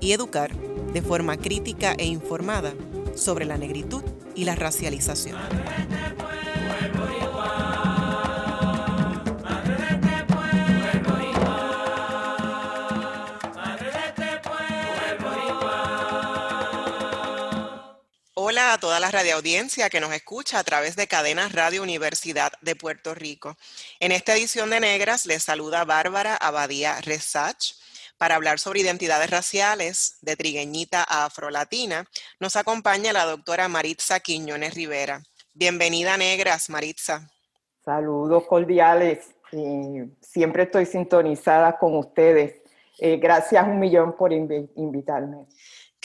y educar de forma crítica e informada sobre la negritud y la racialización. Hola a toda la radioaudiencia que nos escucha a través de Cadenas Radio Universidad de Puerto Rico. En esta edición de Negras les saluda Bárbara Abadía Resach para hablar sobre identidades raciales de trigueñita a afrolatina, nos acompaña la doctora Maritza Quiñones Rivera. Bienvenida, Negras, Maritza. Saludos cordiales. siempre estoy sintonizada con ustedes. Eh, gracias un millón por invitarme.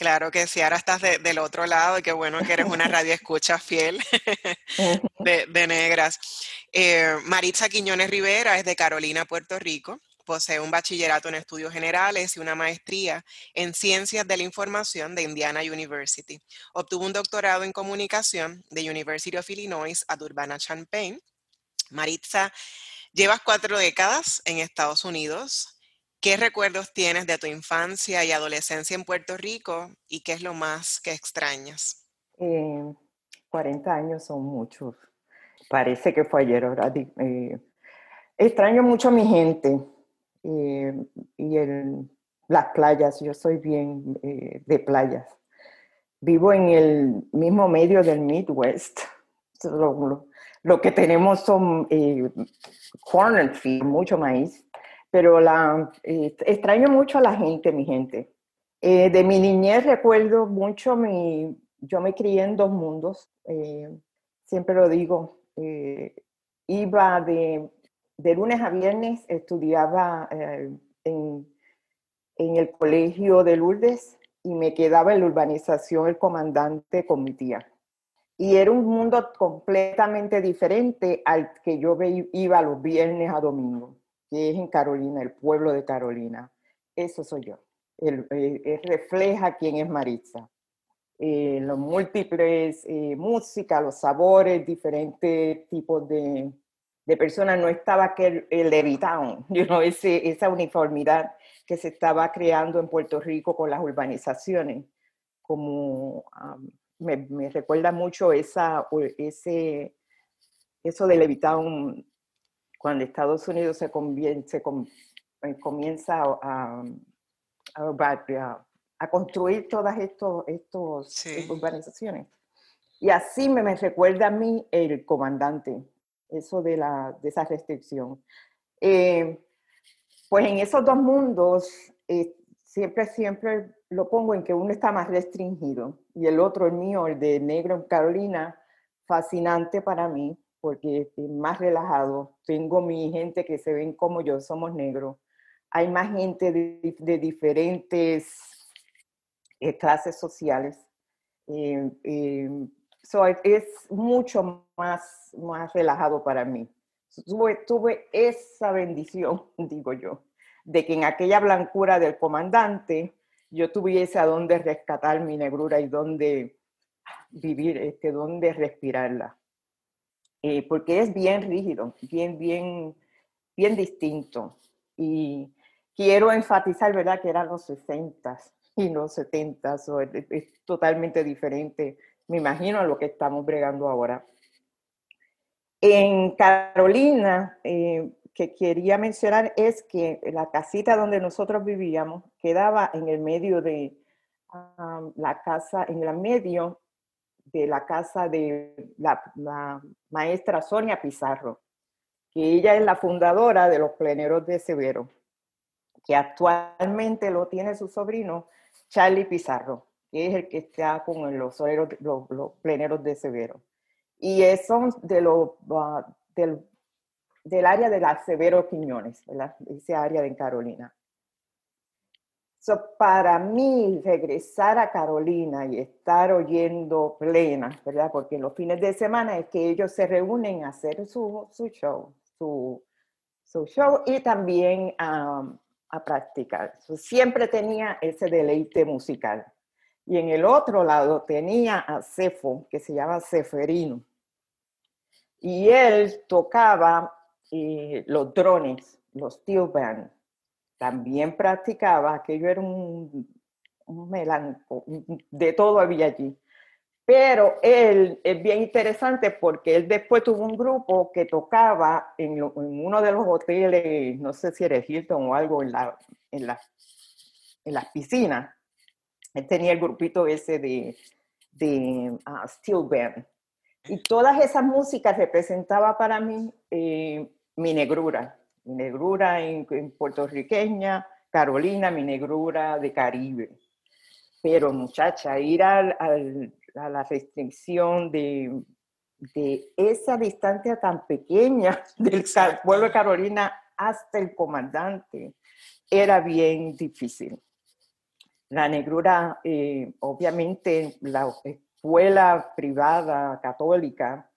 Claro que sí, ahora estás del otro lado y qué bueno que eres una radio escucha fiel de, negras. Eh, Maritza Quiñones Rivera es de Carolina, Puerto Rico. Posee un bachillerato en estudios generales y una maestría en ciencias de la información de Indiana University. Obtuvo un doctorado en comunicación de University of Illinois at Urbana-Champaign. Maritza, llevas cuatro décadas en Estados Unidos. ¿Qué recuerdos tienes de tu infancia y adolescencia en Puerto Rico y qué es lo más que extrañas? 40 eh, años son muchos. Parece que fue ayer, ¿verdad? Eh, extraño mucho a mi gente eh, y en las playas. Yo soy bien eh, de playas. Vivo en el mismo medio del Midwest. Lo, que tenemos son eh, mucho maíz, pero la, eh, extraño mucho a la gente, mi gente. de mi niñez recuerdo mucho, mi, yo me crié en dos mundos, siempre lo digo, iba de de lunes a viernes estudiaba eh, en, el colegio de Lourdes y me quedaba en la urbanización el comandante con mi tía. Y era un mundo completamente diferente al que yo iba los viernes a domingo, que es en Carolina, el pueblo de Carolina. Eso soy yo. El, eh, refleja quién es Maritza. Eh, los múltiples música, los sabores, diferentes tipos de, de personas, no estaba aquel el Levitown, you know, ese, esa uniformidad que se estaba creando en Puerto Rico con las urbanizaciones. Como me, recuerda mucho esa, ese, eso de Levitown cuando Estados Unidos se, se eh, comienza a, a, construir todas estos, estos urbanizaciones. Y así me, me recuerda a mí el comandante, eso de, la, de esa restricción. Eh, pues en esos dos mundos, eh, siempre, siempre lo pongo en que uno está más restringido y el otro, el mío, el de negro en Carolina, fascinante para mí porque es más relajado. Tengo mi gente que se ven como yo, somos negros. Hay más gente de, de diferentes eh, clases sociales es mucho más, más relajado para mí. Tuve, tuve esa bendición, digo yo, de que en aquella blancura del comandante yo tuviese a dónde rescatar mi negrura y dónde vivir, este, dónde respirarla. Eh, porque es bien rígido, bien, bien, bien distinto. Y quiero enfatizar, ¿verdad?, que eran los 60 y los 70 es totalmente diferente me imagino lo que estamos bregando ahora. En Carolina, eh, que quería mencionar es que la casita donde nosotros vivíamos quedaba en el medio de la casa, en el medio de la casa de la, maestra Sonia Pizarro, que ella es la fundadora de los pleneros de Severo, que actualmente lo tiene su sobrino Charlie Pizarro que es el que está con los, los, pleneros de Severo. Y son de lo, ah, del, del, área de la Severo Quiñones, ¿verdad? ese área de Carolina. para mí, regresar a Carolina y estar oyendo plena, ¿verdad? Porque los fines de semana es que ellos se reúnen a hacer su, su show, su, su, show y también a practicar. siempre tenía ese deleite musical. Y en el otro lado tenía a Cefo, que se llama Ceferino. Y él tocaba eh, los drones, los steel band también practicaba, aquello era un, un melanco, de todo había allí. Pero él es bien interesante porque él después tuvo un grupo que tocaba en, uno de los hoteles, no sé si era Hilton o algo, en, la, en, la, en las piscinas. Tenía el grupito ese de, de uh, Steel Band. Y todas esas músicas representaba para mí eh, mi negrura mi negrura en, puertorriqueña, Carolina, mi negrura de Caribe. Pero muchacha, ir al, a la restricción de, de, esa distancia tan pequeña del pueblo de Carolina hasta el comandante era bien difícil. La negrura, eh, obviamente, la escuela privada católica,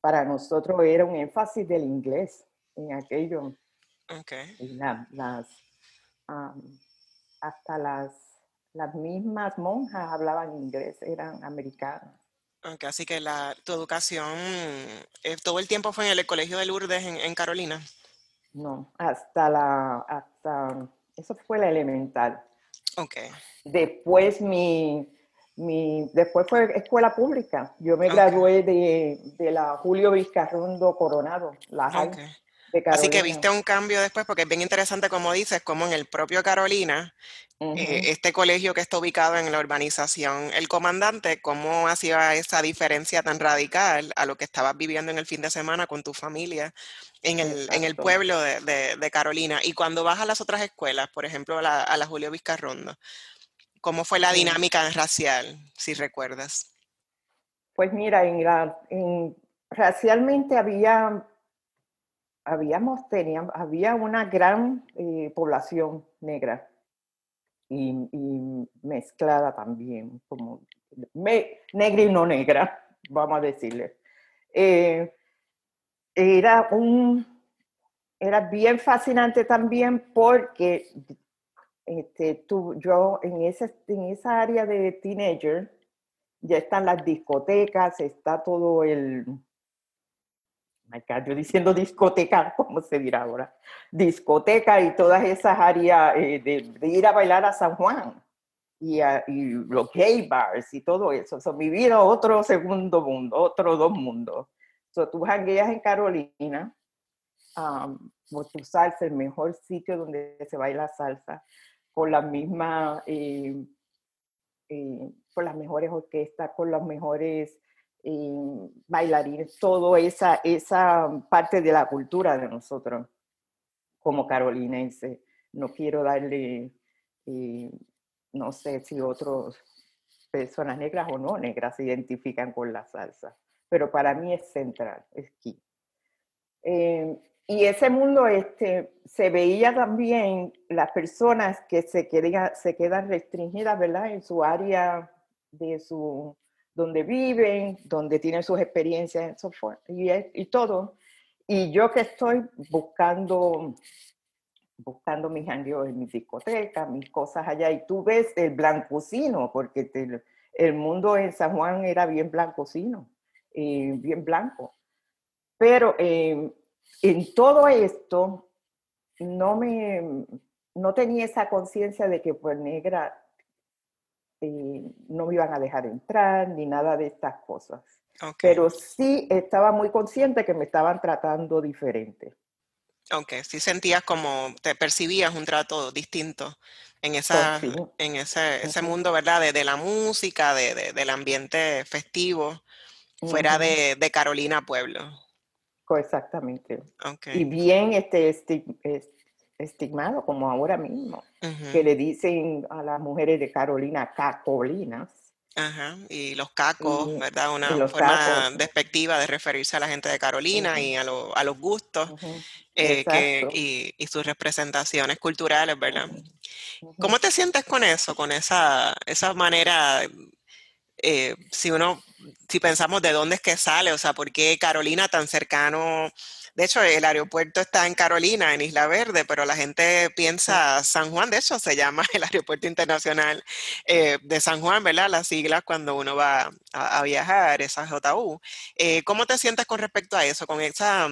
para nosotros era un énfasis del inglés en aquello. Okay. las, hasta las, las mismas monjas hablaban inglés, eran americanas. Okay, así que la, tu educación eh, todo el tiempo fue en el Colegio de Lourdes en, Carolina. No, hasta la, hasta, eso fue la elemental. Okay. Después mi, mi, después fue escuela pública. Yo me gradué de, de, la Julio Vizcarrondo Coronado, la Así que viste un cambio después, porque es bien interesante, como dices, como en el propio Carolina, eh, este colegio que está ubicado en la urbanización El Comandante, cómo hacía esa diferencia tan radical a lo que estabas viviendo en el fin de semana con tu familia en el, en el pueblo de, de, Carolina. Y cuando vas a las otras escuelas, por ejemplo, a la, a la Julio Vizcarrondo, ¿cómo fue la dinámica racial, si recuerdas? Pues mira, en la, en, racialmente había habíamos, teníamos, había una gran eh, población negra y, mezclada también, como negra y no negra, vamos a decirle. Eh, era un, era bien fascinante también porque este, tú, yo en, ese, en esa área de teenager ya están las discotecas, está todo el, yo diciendo discoteca, como se dirá ahora, discoteca y todas esas áreas eh, de, ir a bailar a San Juan y, los gay bars y todo eso. eso mi vida otro segundo mundo, otro dos mundos. So, tú jangueas en Carolina, um, tu salsa, el mejor sitio donde se baila salsa, con la misma, eh, eh, con las mejores orquestas, con los mejores bailarines, todo esa, esa parte de la cultura de nosotros como carolinense. No quiero darle, eh, no sé si otras personas negras o no negras se identifican con la salsa, pero para mí es central, es key. Eh, y ese mundo este, se veía también las personas que se quedan, se quedan restringidas, ¿verdad? En su área de su donde viven, donde tienen sus experiencias y, todo. Y yo que estoy buscando, buscando mis años en mi discoteca, mis cosas allá, y tú ves el blancocino, porque el mundo en San Juan era bien blancocino, eh, bien blanco. Pero eh, en todo esto, no me, no tenía esa conciencia de que pues negra eh, no me iban a dejar entrar ni nada de estas cosas. Pero sí estaba muy consciente que me estaban tratando diferente. Ok, sí sentías como, te percibías un trato distinto en, esa, en ese, ese, mundo, ¿verdad? De, la música, de, del ambiente festivo, fuera de, Carolina Pueblo. Exactamente. Y bien este, este, estigmado como ahora mismo, que le dicen a las mujeres de Carolina cacolinas, Ajá, y los cacos, ¿verdad? Una forma despectiva de referirse a la gente de Carolina y a, a, los gustos eh, y, y, sus representaciones culturales, ¿verdad? ¿Cómo te sientes con eso, con esa, esa manera, eh, si uno, si pensamos de dónde es que sale, o sea, por qué Carolina tan cercano de hecho, el aeropuerto está en Carolina, en Isla Verde, pero la gente piensa San Juan, de hecho se llama el Aeropuerto Internacional eh, de San Juan, ¿verdad? Las siglas cuando uno va a, viajar, esa JU. Eh, ¿Cómo te sientes con respecto a eso, con esa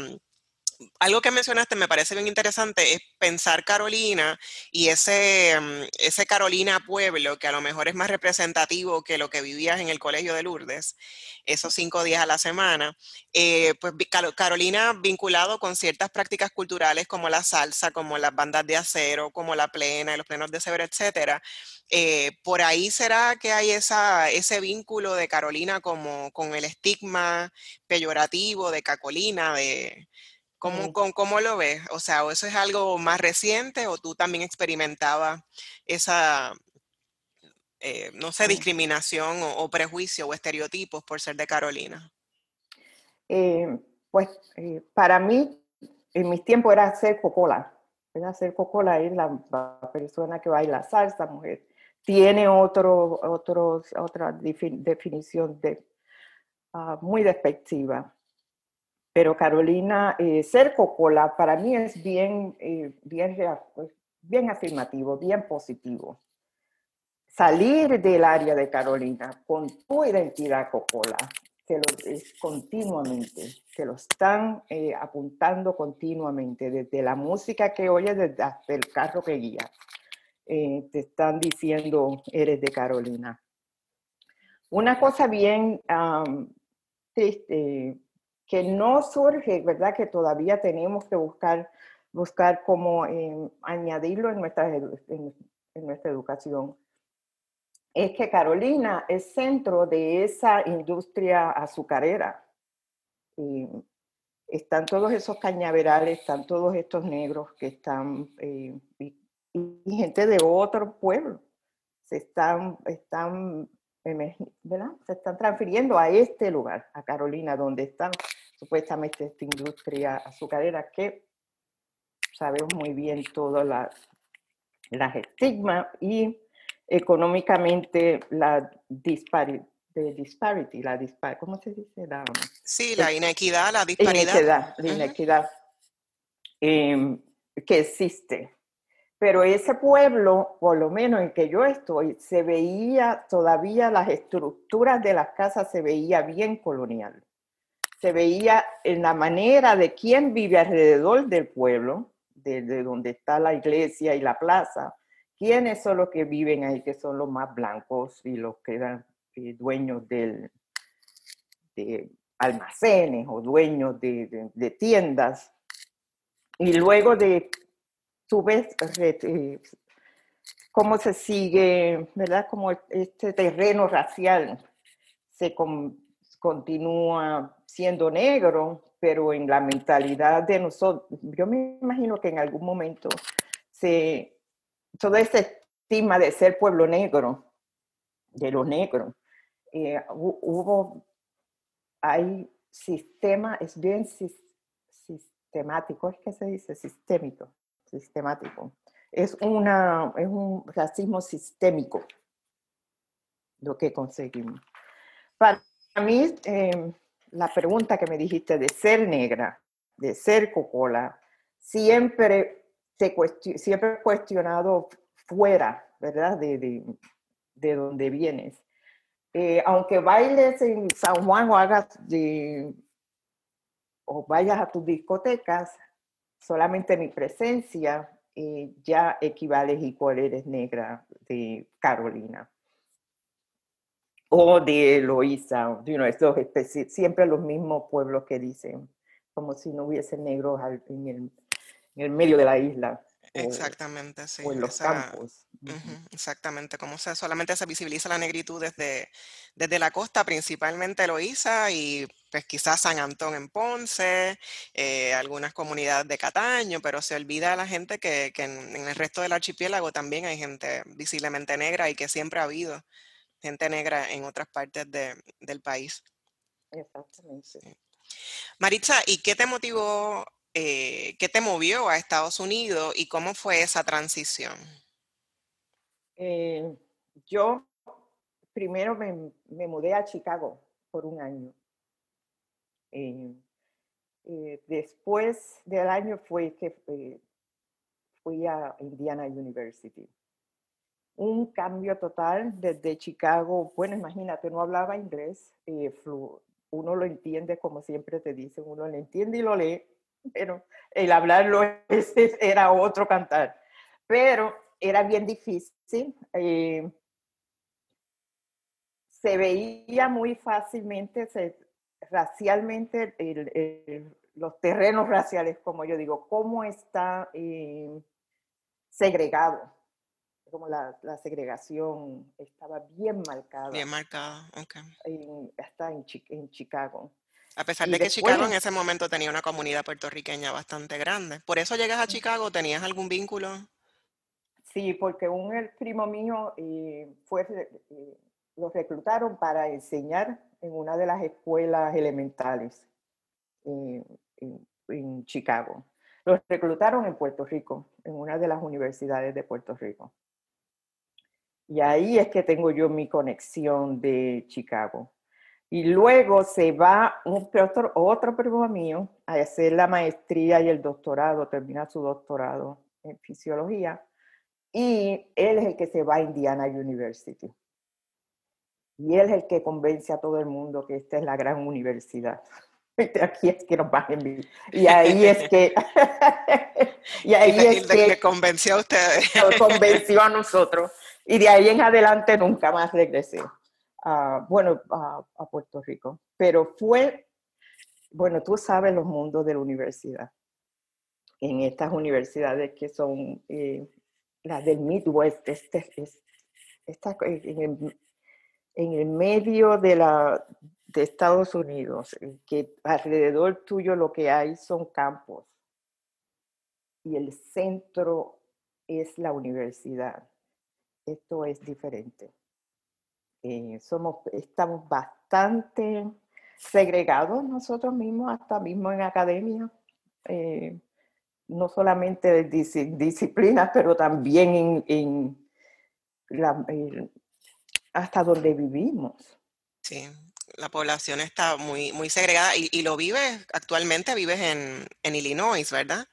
algo que mencionaste me parece bien interesante es pensar Carolina y ese, mm, ese Carolina pueblo que a lo mejor es más representativo que lo que vivías en el colegio de Lourdes, esos cinco días a la semana. Eh, pues Carolina vinculado con ciertas prácticas culturales como la salsa, como las bandas de acero, como la plena, los plenos de severo, etcétera. Eh, por ahí será que hay esa, ese vínculo de Carolina como con el estigma peyorativo de Cacolina, de ¿Cómo, ¿Cómo, lo ves? O sea, ¿o eso es algo más reciente o tú también experimentabas esa, eh, no sé, discriminación o, prejuicio o estereotipos por ser de Carolina? Eh, pues eh, para mí, en mis tiempos era ser cocola. Era ser cocola, es la, persona que baila salsa, mujer. Tiene otro, otro, otra definición de, ah, muy despectiva pero Carolina, eh, ser cocola para mí es bien, eh, bien, pues, bien afirmativo, bien positivo. Salir del área de Carolina con tu identidad cocola, que lo es continuamente, que lo están eh, apuntando continuamente, desde la música que oyes, desde el carro que guía. te están diciendo, eres de Carolina. Una cosa bien que no surge, ¿verdad? Que todavía tenemos que buscar, buscar cómo eh, añadirlo en nuestra, en, nuestra educación. Es que Carolina es centro de esa industria azucarera. Y están todos esos cañaverales, están todos estos negros que están, eh, y, gente de otro pueblo, se están, están ¿verdad? Se están transfiriendo a este lugar, a Carolina, donde están supuestamente esta industria azucarera que sabemos muy bien todas las, las estigmas y económicamente la disparidad disparity, la dispar ¿cómo se dice? La, sí, la inequidad, la disparidad. la inequidad em, que existe. Pero ese pueblo, por lo menos en que yo estoy, se veía todavía las estructuras de las casas, se veía bien colonial se veía en la manera de quién vive alrededor del pueblo, de, donde está la iglesia y la plaza, quiénes son los que viven ahí, que son los más blancos y los que eran eh, dueños del, de almacenes o dueños de, tiendas. Y luego de, tú ves eh, cómo se sigue, ¿verdad? Como este terreno racial se continúa siendo negro, pero en la mentalidad de nosotros, yo me imagino que en algún momento se, todo ese estigma de ser pueblo negro, de lo negro, eh, hubo, hay sistema, es bien sistemático, es que se dice sistémico, sistemático. Es, una, es un racismo sistémico lo que conseguimos. Para mí, eh, la pregunta que me dijiste de ser negra, de ser cocola, siempre, se siempre cuestionado fuera, ¿verdad? De, de, donde vienes. Eh, aunque bailes en San Juan o hagas de, o vayas a tus discotecas, solamente mi presencia eh, ya equivale cuál eres negra de Carolina o de Eloísa, you know, siempre los mismos pueblos que dicen, como si no hubiese negros en el, en el medio de la isla. Exactamente, sí. O en los campos. exactamente, como se, solamente se visibiliza la negritud desde, desde la costa, principalmente Eloísa y pues quizás San Antón en Ponce, eh, algunas comunidades de Cataño, pero se olvida a la gente que, que en, en, el resto del archipiélago también hay gente visiblemente negra y que siempre ha habido gente negra en otras partes del país. Exactamente. Maritza, ¿y qué te motivó, eh, qué te movió a Estados Unidos y cómo fue esa transición? Eh, yo primero me, mudé a Chicago por un año. Eh, después del año fue que fui a Indiana University. Un cambio total desde Chicago. Bueno, imagínate, no hablaba inglés, uno lo entiende como siempre te dicen, uno lo entiende y lo lee, pero el hablarlo era otro cantar. Pero era bien difícil. Eh, se veía muy fácilmente, racialmente, los terrenos raciales, como yo digo, cómo está eh, segregado como la, segregación estaba bien marcada. Bien marcada, ok. hasta en, en, Chicago. A pesar de que Chicago en ese momento tenía una comunidad puertorriqueña bastante grande. ¿Por eso llegas a Chicago? ¿Tenías algún vínculo? Sí, porque un el primo mío eh, fue, eh, lo reclutaron para enseñar en una de las escuelas elementales eh, en Chicago. Los reclutaron en Puerto Rico, en una de las universidades de Puerto Rico. Y ahí es que tengo yo mi conexión de Chicago. Y luego se va un, otro, otro primo mío a hacer la maestría y el doctorado, termina su doctorado en fisiología. Y él es el que se va a Indiana University. Y él es el que convence a todo el mundo que esta es la gran universidad. Aquí es que nos van a enviar. Y ahí es que. y ahí es que. convenció a ustedes. Nos convenció a nosotros. Y de ahí en adelante nunca más regresé, a, bueno, a, Puerto Rico. Pero fue, bueno, tú sabes los mundos de la universidad. En estas universidades que son eh, las del Midwest, este, es, en, el, en el medio de, la, de Estados Unidos, que alrededor tuyo lo que hay son campos y el centro es la universidad esto es diferente. Eh, somos, estamos bastante segregados nosotros mismos, hasta mismo en academia, eh, no solamente de disciplinas, pero también en, hasta donde vivimos. Sí, la población está muy, muy segregada y, lo vives, actualmente vives en, Illinois, ¿verdad?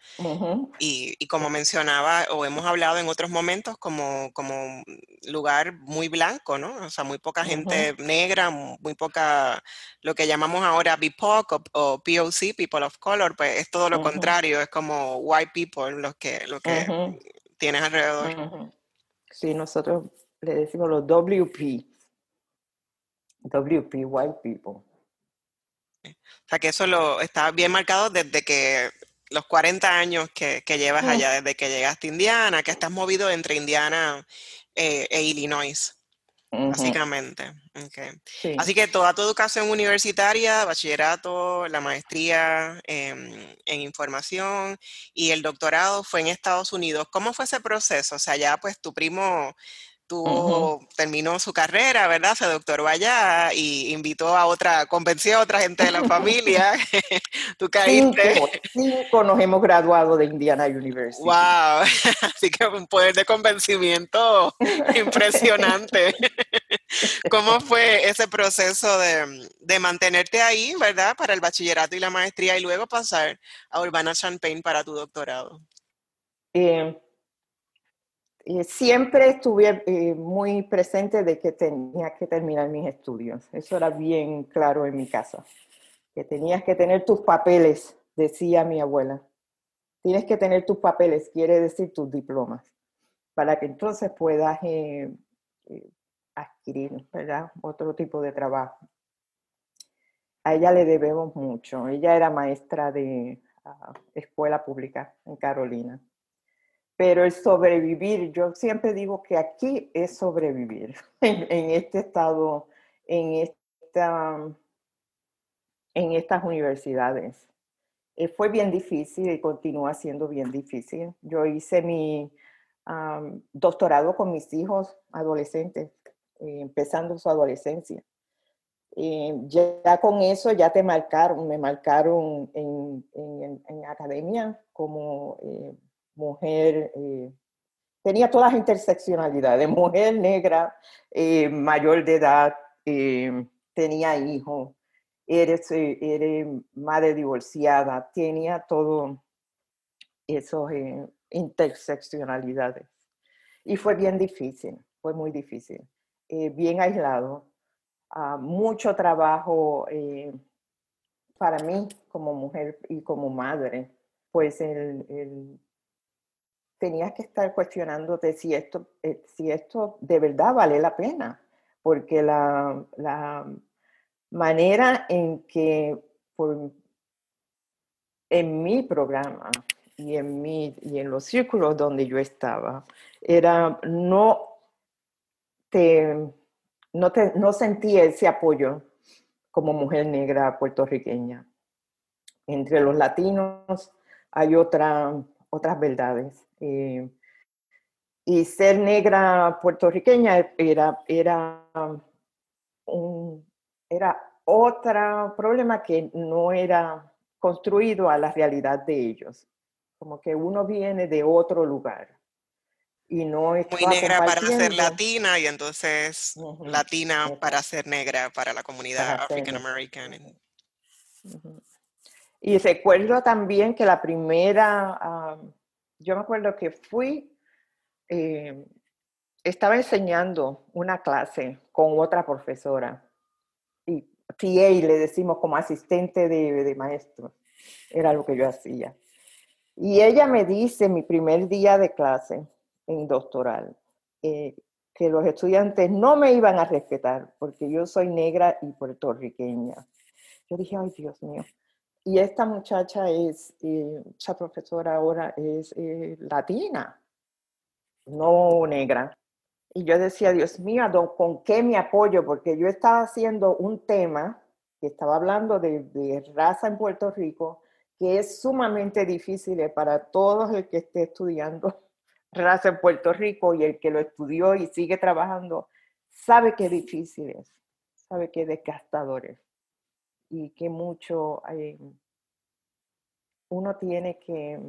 y, como mencionaba o hemos hablado en otros momentos, como, como lugar muy blanco, ¿no? O sea, muy poca gente negra, muy poca, lo que llamamos ahora BIPOC o, POC, People of Color, pues es todo lo contrario, es como white people los que, lo que tienes alrededor. Sí, nosotros le decimos los WP. WP, White People. O sea que eso lo está bien marcado desde que los 40 años que, llevas mm. allá, desde que llegaste a Indiana, que estás movido entre Indiana eh, e Illinois, básicamente. Así que toda tu educación universitaria, bachillerato, la maestría en, en, información y el doctorado fue en Estados Unidos. ¿Cómo fue ese proceso? O sea, ya pues tu primo tuvo, terminó su carrera, ¿verdad? Se doctoró allá y invitó a otra, convenció a otra gente de la familia. Tú caíste. Cinco, nos hemos graduado de Indiana University. ¡Wow! Así que un poder de convencimiento impresionante. ¿Cómo fue ese proceso de, de, mantenerte ahí, ¿verdad? Para el bachillerato y la maestría y luego pasar a Urbana Champaign para tu doctorado. Eh, eh, siempre estuve eh, muy presente de que tenía que terminar mis estudios. Eso era bien claro en mi casa. Que tenías que tener tus papeles, decía mi abuela. Tienes que tener tus papeles, quiere decir tus diplomas, para que entonces puedas eh, adquirir otro tipo de trabajo. A ella le debemos mucho. Ella era maestra de ah, escuela pública en Carolina. Pero el sobrevivir, yo siempre digo que aquí es sobrevivir en, este estado, en, esta, en estas universidades. Eh, fue bien difícil y continúa siendo bien difícil. Yo hice mi doctorado con mis hijos adolescentes eh, empezando su adolescencia. Eh, ya, con eso ya te marcaron, me marcaron en, en, academia como mujer, tenía todas las interseccionalidades, mujer negra, mayor de edad, tenía hijos, eres, madre divorciada, tenía todo eso interseccionalidades. Y fue bien difícil, fue muy difícil. Eh, bien aislado, mucho trabajo eh, para mí como mujer y como madre, pues el, tenías que estar cuestionándote si esto, eh, si esto de verdad vale la pena, porque la, manera en que en mi programa y en, mi, y en los círculos donde yo estaba, era no te, no, te, no sentí ese apoyo como mujer negra puertorriqueña. Entre los latinos hay otra, otras verdades. Eh, y ser negra puertorriqueña era, era, un, era otro problema que no era construido a la realidad de ellos como que uno viene de otro lugar y no es muy negra para ser latina y entonces latina para ser negra para la comunidad African American. Y recuerdo también que la primera, yo me acuerdo que fui, eh, estaba enseñando una clase con otra profesora y TA le decimos como asistente de, maestro, era lo que yo hacía. Y ella me dice, mi primer día de clase en doctoral, eh, que los estudiantes no me iban a respetar porque yo soy negra y puertorriqueña. Yo dije, ay Dios mío. Y esta muchacha es, eh, profesora ahora es eh, latina, no negra. Y yo decía, Dios mío, ¿con qué me apoyo? Porque yo estaba haciendo un tema que estaba hablando de, raza en Puerto Rico que es sumamente difícil para todos el que esté estudiando raza en Puerto Rico y el que lo estudió y sigue trabajando, sabe que difícil es, sabe que desgastador es y que mucho hay, uno tiene que,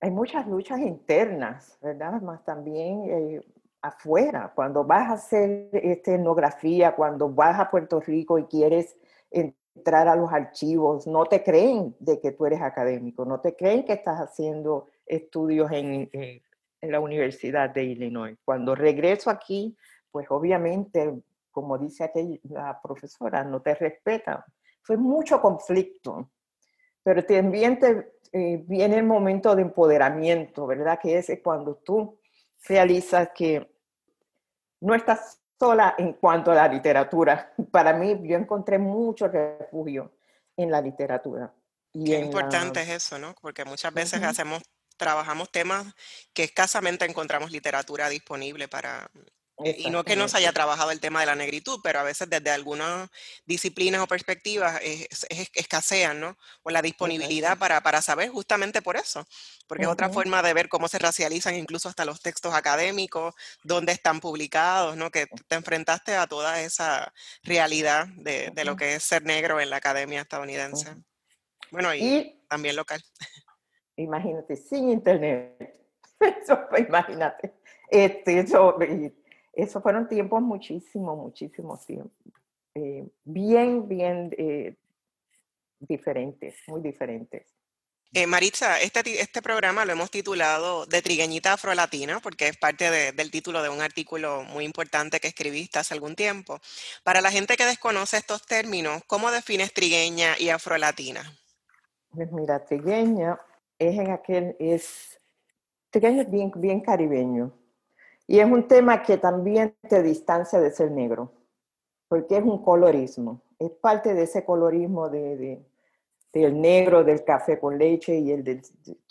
hay muchas luchas internas, ¿verdad? Más también eh, afuera, cuando vas a hacer esta etnografía, cuando vas a Puerto Rico y quieres entrar a los archivos, no te creen de que tú eres académico, no te creen que estás haciendo estudios en, en, la Universidad de Illinois. Cuando regreso aquí, pues obviamente, como dice aquí la profesora, no te respetan. Fue mucho conflicto, pero también te, eh, viene el momento de empoderamiento, ¿verdad? Que es cuando tú realizas que no estás sola en cuanto a la literatura. Para mí, yo encontré mucho refugio en la literatura. Y Qué importante es eso, ¿no? Porque muchas veces hacemos, trabajamos temas que escasamente encontramos literatura disponible para, y no que no se haya trabajado el tema de la negritud, pero a veces desde algunas disciplinas o perspectivas escasean, ¿no? O la disponibilidad para, para, saber justamente por eso, porque es otra forma de ver cómo se racializan incluso hasta los textos académicos, dónde están publicados, ¿no? Que te enfrentaste a toda esa realidad de, de lo que es ser negro en la academia estadounidense. Bueno, y, también local. Imagínate, sin internet. Eso, imagínate. Este, eso, esos fueron tiempos muchísimo, muchísimo tiempo. Eh, bien, bien eh, diferentes, muy diferentes. Eh, Maritza, este, este programa lo hemos titulado De Trigueñita Afrolatina, porque es parte del título de un artículo muy importante que escribiste hace algún tiempo. Para la gente que desconoce estos términos, ¿cómo defines trigueña y afrolatina? Pues mira, trigueña es en aquel, es, trigueña es bien, bien caribeño. Y es un tema que también te distancia de ser negro, porque es un colorismo, es parte de ese colorismo de, del negro, del café con leche y el de,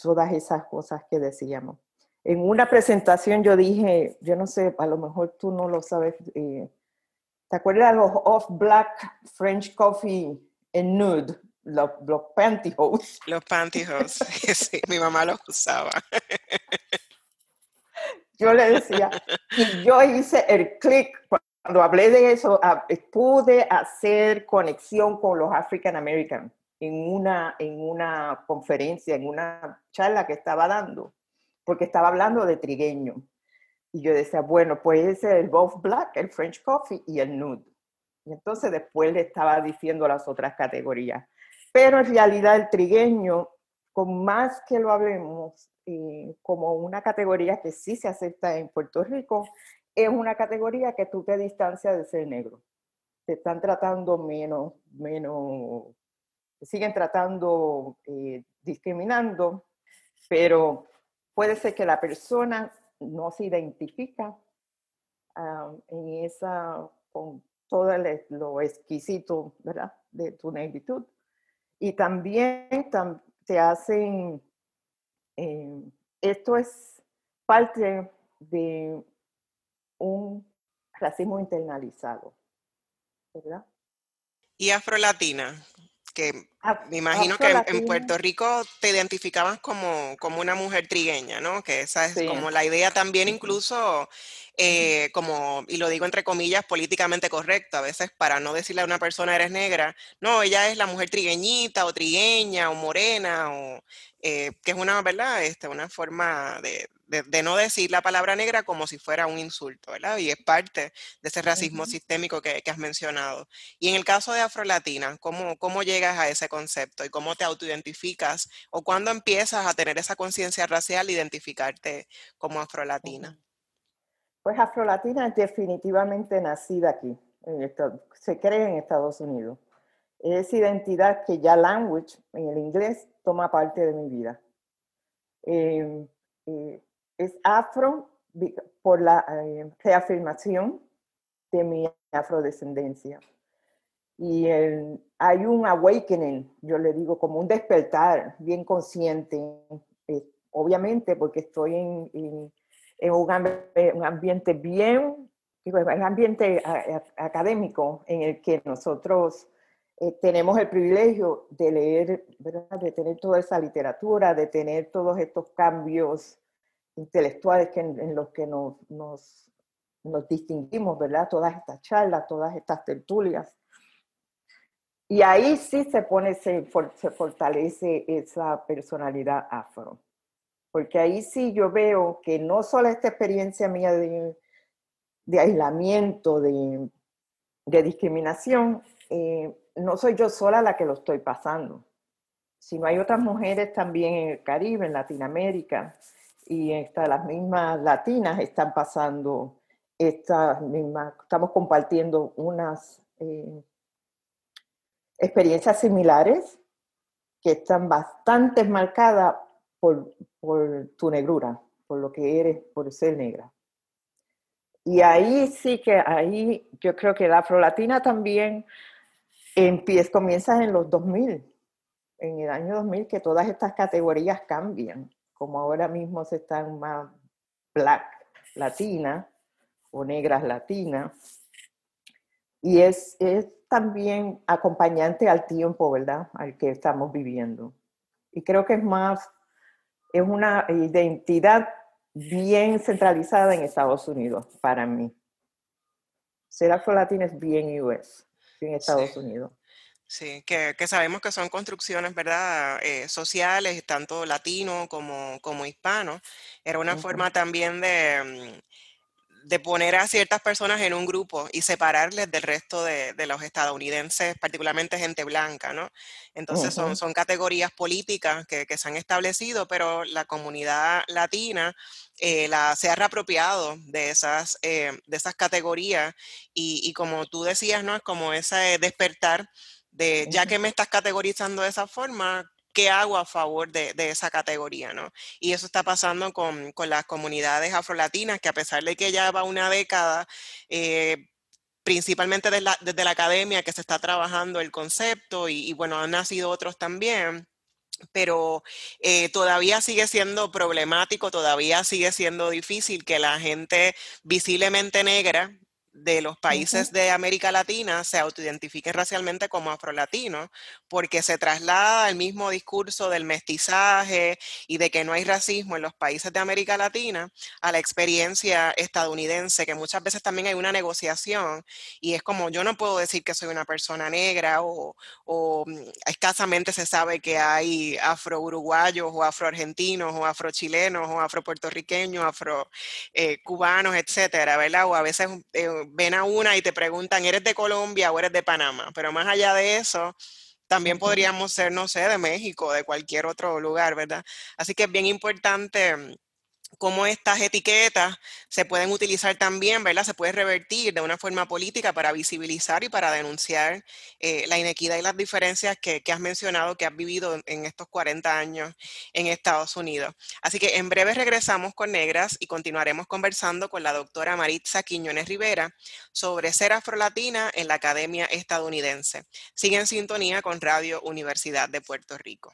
todas esas cosas que decíamos. En una presentación yo dije, yo no sé, a lo mejor tú no lo sabes, eh, ¿te acuerdas de los off-black French coffee en nude? Los, los pantyhose. Los pantyhose, sí, mi mamá los usaba. Yo le decía, y yo hice el clic cuando hablé de eso, pude hacer conexión con los African American en una, en una conferencia, en una charla que estaba dando, porque estaba hablando de trigueño. Y yo decía, bueno, puede ser el Both Black, el French Coffee y el Nude. Y entonces después le estaba diciendo las otras categorías. Pero en realidad el trigueño, con más que lo hablemos eh, como una categoría que sí se acepta en Puerto Rico, es una categoría que tú te distancias de ser negro. Te están tratando menos, menos, siguen tratando, eh, discriminando, pero puede ser que la persona no se identifica ah, en esa, con todo lo exquisito, ¿verdad? De tu negritud. Y también te hacen, eh, esto es parte de un racismo internalizado, ¿verdad? Y afrolatina, que me imagino que en, Puerto Rico te identificabas como, como una mujer trigueña, ¿no? Que esa es como la idea también incluso eh, como, y lo digo entre comillas, políticamente correcto, a veces para no decirle a una persona eres negra, no, ella es la mujer trigueñita o trigueña o morena, o, eh, que es una, ¿verdad? Este, una forma de, de, no decir la palabra negra como si fuera un insulto, ¿verdad? Y es parte de ese racismo sistémico que, que, has mencionado. Y en el caso de Afrolatina, ¿cómo, ¿cómo llegas a ese concepto y cómo te autoidentificas o cuándo empiezas a tener esa conciencia racial, identificarte como afrolatina? Pues afrolatina es definitivamente nacida aquí, se cree en Estados Unidos. Es identidad que ya language, en el inglés, toma parte de mi vida. Em, eh, es afro por la eh, reafirmación de mi afrodescendencia. Y hay un awakening, yo le digo, como un despertar bien consciente, eh, obviamente porque estoy en en un, ambiente bien, un ambiente académico en el que nosotros eh, tenemos el privilegio de leer, de tener toda esa literatura, de tener todos estos cambios intelectuales que, en, los que nos, nos, nos, distinguimos, ¿verdad? Todas estas charlas, todas estas tertulias. Y ahí sí se pone, se, se fortalece esa personalidad afro. Porque ahí sí yo veo que no solo esta experiencia mía de, aislamiento, de, discriminación, eh, no soy yo sola la que lo estoy pasando, sino hay otras mujeres también en el Caribe, en Latinoamérica, y esta, las mismas latinas están pasando estas mismas, estamos compartiendo unas eh, experiencias similares que están bastante marcadas por, tu negrura, por lo que eres, por ser negra. Y ahí sí que, ahí yo creo que la afrolatina también empieza, comienza en los 2000, en el año 2000, que todas estas categorías cambian, como ahora mismo se están más black latina o negras latinas. Y es, es también acompañante al tiempo, ¿verdad? Al que estamos viviendo. Y creo que es más es una identidad bien centralizada en Estados Unidos para mí. Ser afro-latina es bien US, bien Estados Unidos. Sí, que, sabemos que son construcciones, ¿verdad? Eh, sociales, tanto latino como, como hispano. Era una forma también de, mm, de poner a ciertas personas en un grupo y separarles del resto de, los estadounidenses, particularmente gente blanca, ¿no? Entonces son, son categorías políticas que, se han establecido, pero la comunidad latina eh, la, se ha reapropiado de esas, eh, de esas categorías y, como tú decías, ¿no? Es como ese despertar de, ya que me estás categorizando de esa forma, hago a favor de, esa categoría, ¿no? Y eso está pasando con, las comunidades afrolatinas, que a pesar de que ya va una década, eh, principalmente desde la, academia que se está trabajando el concepto y, bueno, han nacido otros también, pero eh, todavía sigue siendo problemático, todavía sigue siendo difícil que la gente visiblemente negra de los países de América Latina se autoidentifiquen racialmente como afrolatinos, porque se traslada el mismo discurso del mestizaje y de que no hay racismo en los países de América Latina a la experiencia estadounidense, que muchas veces también hay una negociación y es como yo no puedo decir que soy una persona negra o, mm, escasamente se sabe que hay afro-uruguayos o afro-argentinos o afro-chilenos o afro-puertorriqueños, afro-cubanos, eh, etcétera, ¿verdad? O a veces eh, ven a una y te preguntan, ¿eres de Colombia o eres de Panamá? Pero más allá de eso, también podríamos ser, no sé, de México, de cualquier otro lugar, ¿verdad? Así que es bien importante mm, cómo estas etiquetas se pueden utilizar también, ¿verdad? Se puede revertir de una forma política para visibilizar y para denunciar eh, la inequidad y las diferencias que, has mencionado, que has vivido en estos 40 años en Estados Unidos. Así que en breve regresamos con Negras y continuaremos conversando con la doctora Maritza Quiñones Rivera sobre ser afrolatina en la Academia Estadounidense. Sigue en sintonía con Radio Universidad de Puerto Rico.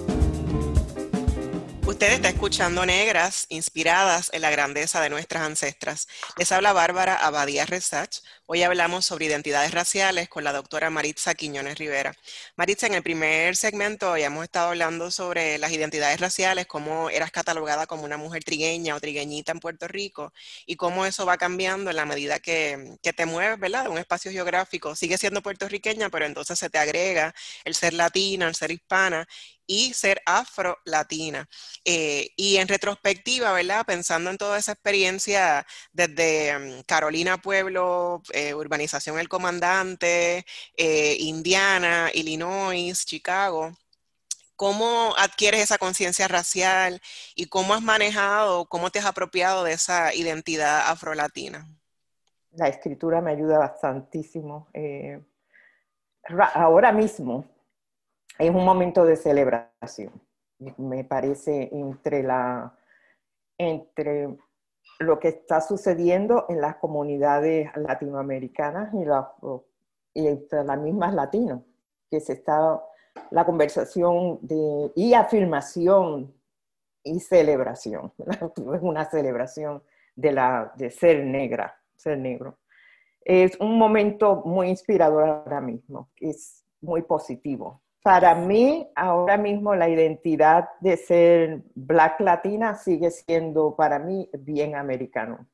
Usted está escuchando Negras, inspiradas en la grandeza de nuestras ancestras. Les habla Bárbara Abadía Resach. Hoy hablamos sobre identidades raciales con la doctora Maritza Quiñones Rivera. Maritza, en el primer segmento ya hemos estado hablando sobre las identidades raciales, cómo eras catalogada como una mujer trigueña o trigueñita en Puerto Rico y cómo eso va cambiando en la medida que, que te mueves, ¿verdad? De un espacio geográfico. Sigue siendo puertorriqueña, pero entonces se te agrega el ser latina, el ser hispana y ser afro-latina. Eh, y en retrospectiva, ¿verdad? Pensando en toda esa experiencia desde mm, Carolina Pueblo, eh, Urbanización El Comandante, eh, Indiana, Illinois, Chicago. ¿Cómo adquieres esa conciencia racial y cómo has manejado, cómo te has apropiado de esa identidad afrolatina? La escritura me ayuda bastantísimo. ahora mismo, es un momento de celebración. Me parece entre, la, entre lo que está sucediendo en las comunidades latinoamericanas y, entre las mismas latinos, que se está la conversación y afirmación y celebración. Es una celebración de, la, de ser negra, ser negro. Es un momento muy inspirador ahora mismo, es muy positivo para mí, ahora mismo la identidad de ser black latina sigue siendo para mí bien americano.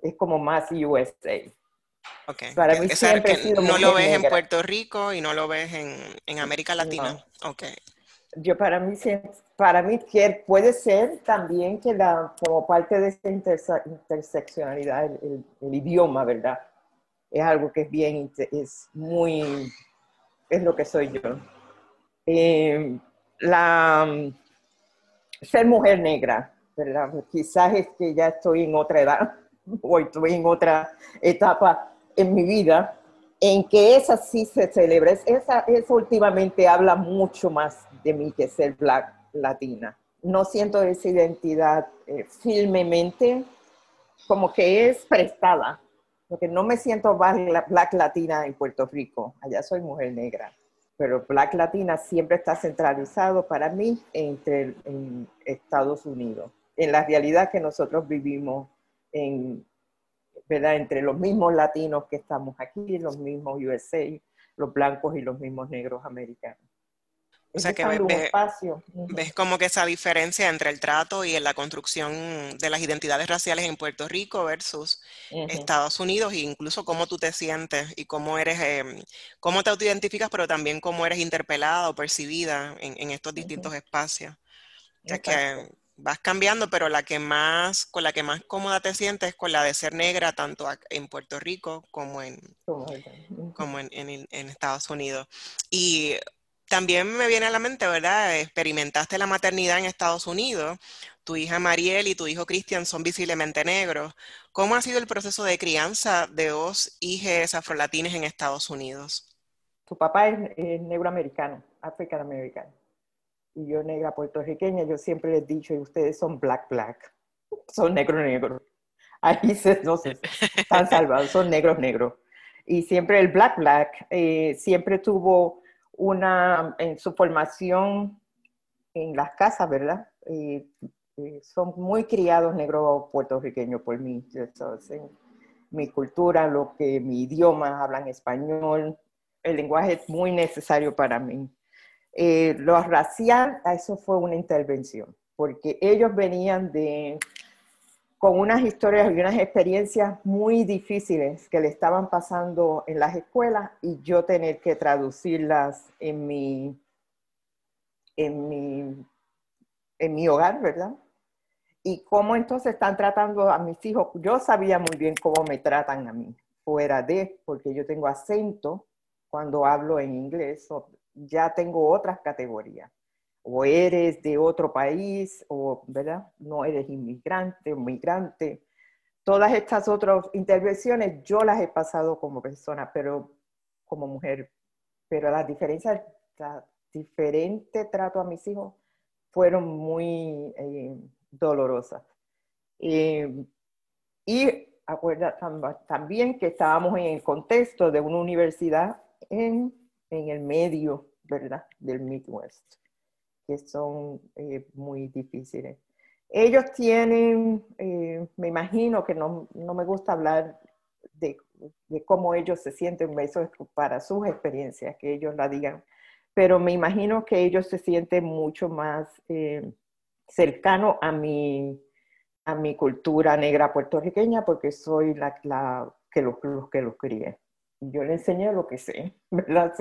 Es como más USA. Okay. Para mí siempre no lo ves en Puerto Rico y no lo ves en, América Latina. Okay. Yo para mí, para mí puede ser también que la, como parte de esta interseccionalidad, el, el, idioma, ¿verdad? Es algo que es bien, es muy, es lo que soy yo. Eh, la, ser mujer negra. Quizás es que ya estoy en otra edad o estoy en otra etapa en mi vida en que esa sí se celebra. Esa, esa últimamente habla mucho más de mí que ser black latina. No siento esa identidad eh, firmemente como que es prestada, porque no me siento black latina en Puerto Rico. Allá soy mujer negra pero Black Latina siempre está centralizado para mí entre en Estados Unidos, en la realidad que nosotros vivimos en, entre los mismos latinos que estamos aquí, los mismos USA, los blancos y los mismos negros americanos. O sea que ves, como que esa diferencia entre el trato y en la construcción de las identidades raciales en Puerto Rico versus Estados Unidos, e incluso cómo tú te sientes y cómo eres, em, cómo te autoidentificas, pero también cómo eres interpelada o percibida en, estos distintos espacios. Ya que vas cambiando, pero la que más, con la que más cómoda te sientes es con la de ser negra, tanto en Puerto Rico como en, como en, en Estados Unidos. Y también me viene a la mente, ¿verdad? Experimentaste la maternidad en Estados Unidos. Tu hija Mariel y tu hijo Cristian son visiblemente negros. ¿Cómo ha sido el proceso de crianza de dos hijas afrolatines en Estados Unidos? Tu papá es, negro americano, africano americano. y yo negra puertorriqueña, yo siempre les he dicho, y ustedes son black black, son negro negro. Ahí se, no están salvados, son negros negros. Y siempre el black black eh, siempre tuvo una, en su formación en las casas, ¿verdad? Eh, son muy criados negros puertorriqueños por mí. mi cultura, lo que mi idioma, hablan español. El lenguaje es muy necesario para mí. Eh, lo racial, eso fue una intervención, porque ellos venían de con unas historias y unas experiencias muy difíciles que le estaban pasando en las escuelas y yo tener que traducirlas en mi, en mi, en mi hogar, ¿verdad? Y cómo entonces están tratando a mis hijos. Yo sabía muy bien cómo me tratan a mí, fuera de, porque yo tengo acento cuando hablo en inglés, ya tengo otras categorías. O eres de otro país, o, ¿verdad? No eres inmigrante migrante. Todas estas otras intervenciones yo las he pasado como persona, pero como mujer. Pero las diferencias, la diferente trato a mis hijos fueron muy eh, dolorosas. Eh, y acuerda también que estábamos en el contexto de una universidad en, en el medio ¿verdad? Del Midwest, que son eh, muy difíciles. Ellos tienen, eh, me imagino que no, no, me gusta hablar de, de, cómo ellos se sienten, eso es para sus experiencias, que ellos la digan, pero me imagino que ellos se sienten mucho más eh, cercanos a mi, a mi cultura negra puertorriqueña porque soy la, la que los, los que los crié yo le enseñé lo que sé, ¿verdad?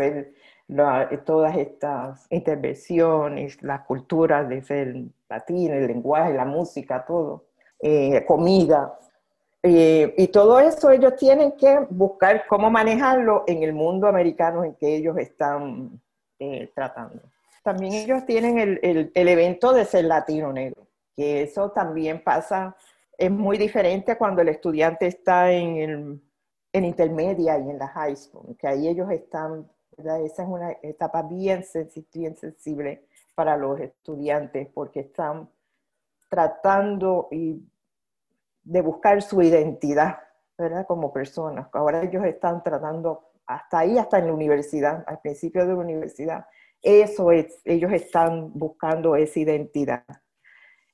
Todas estas intervenciones, la cultura de ser latina, el lenguaje, la música, todo, eh, comida. Eh, y todo eso ellos tienen que buscar cómo manejarlo en el mundo americano en que ellos están eh, tratando. También ellos tienen el, el, el evento de ser latino negro, que eso también pasa, es muy diferente cuando el estudiante está en el en intermedia y en la high school, que ahí ellos están, esa es una etapa bien, bien sensible para los estudiantes porque están tratando de buscar su identidad. Como personas. Ahora ellos están tratando, hasta ahí, hasta en la universidad, al principio de la universidad, eso es, ellos están buscando esa identidad.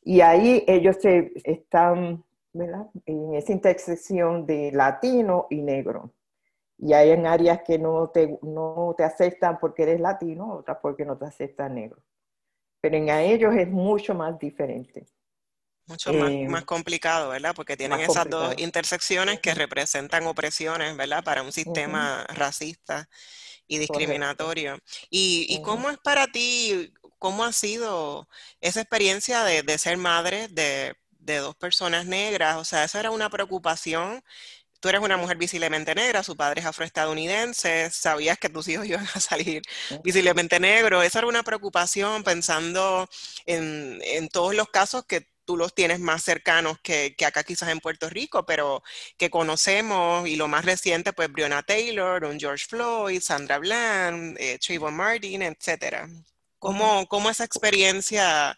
Y ahí ellos se están en esa intersección de latino y negro. Y hay en áreas que no te, no te aceptan porque eres latino, otras porque no te aceptan negro. Pero en a ellos es mucho más diferente. Mucho más, eh, más, complicado, ¿verdad? Porque tienen esas dos intersecciones que representan opresiones, ¿verdad? Para un sistema racista y discriminatorio. ¿Y, y cómo es para ti, cómo ha sido esa experiencia de, de ser madre de de dos personas negras, o sea, esa era una preocupación. Tú eres una mujer visiblemente negra, su padre es afroestadounidense, sabías que tus hijos iban a salir visiblemente negros. Esa era una preocupación pensando en, todos los casos que tú los tienes más cercanos que, acá quizás en Puerto Rico, pero que conocemos, y lo más reciente, pues Breonna Taylor, un George Floyd, Sandra Bland, eh, Trayvon Martin, etc. ¿Cómo, ¿Cómo, esa experiencia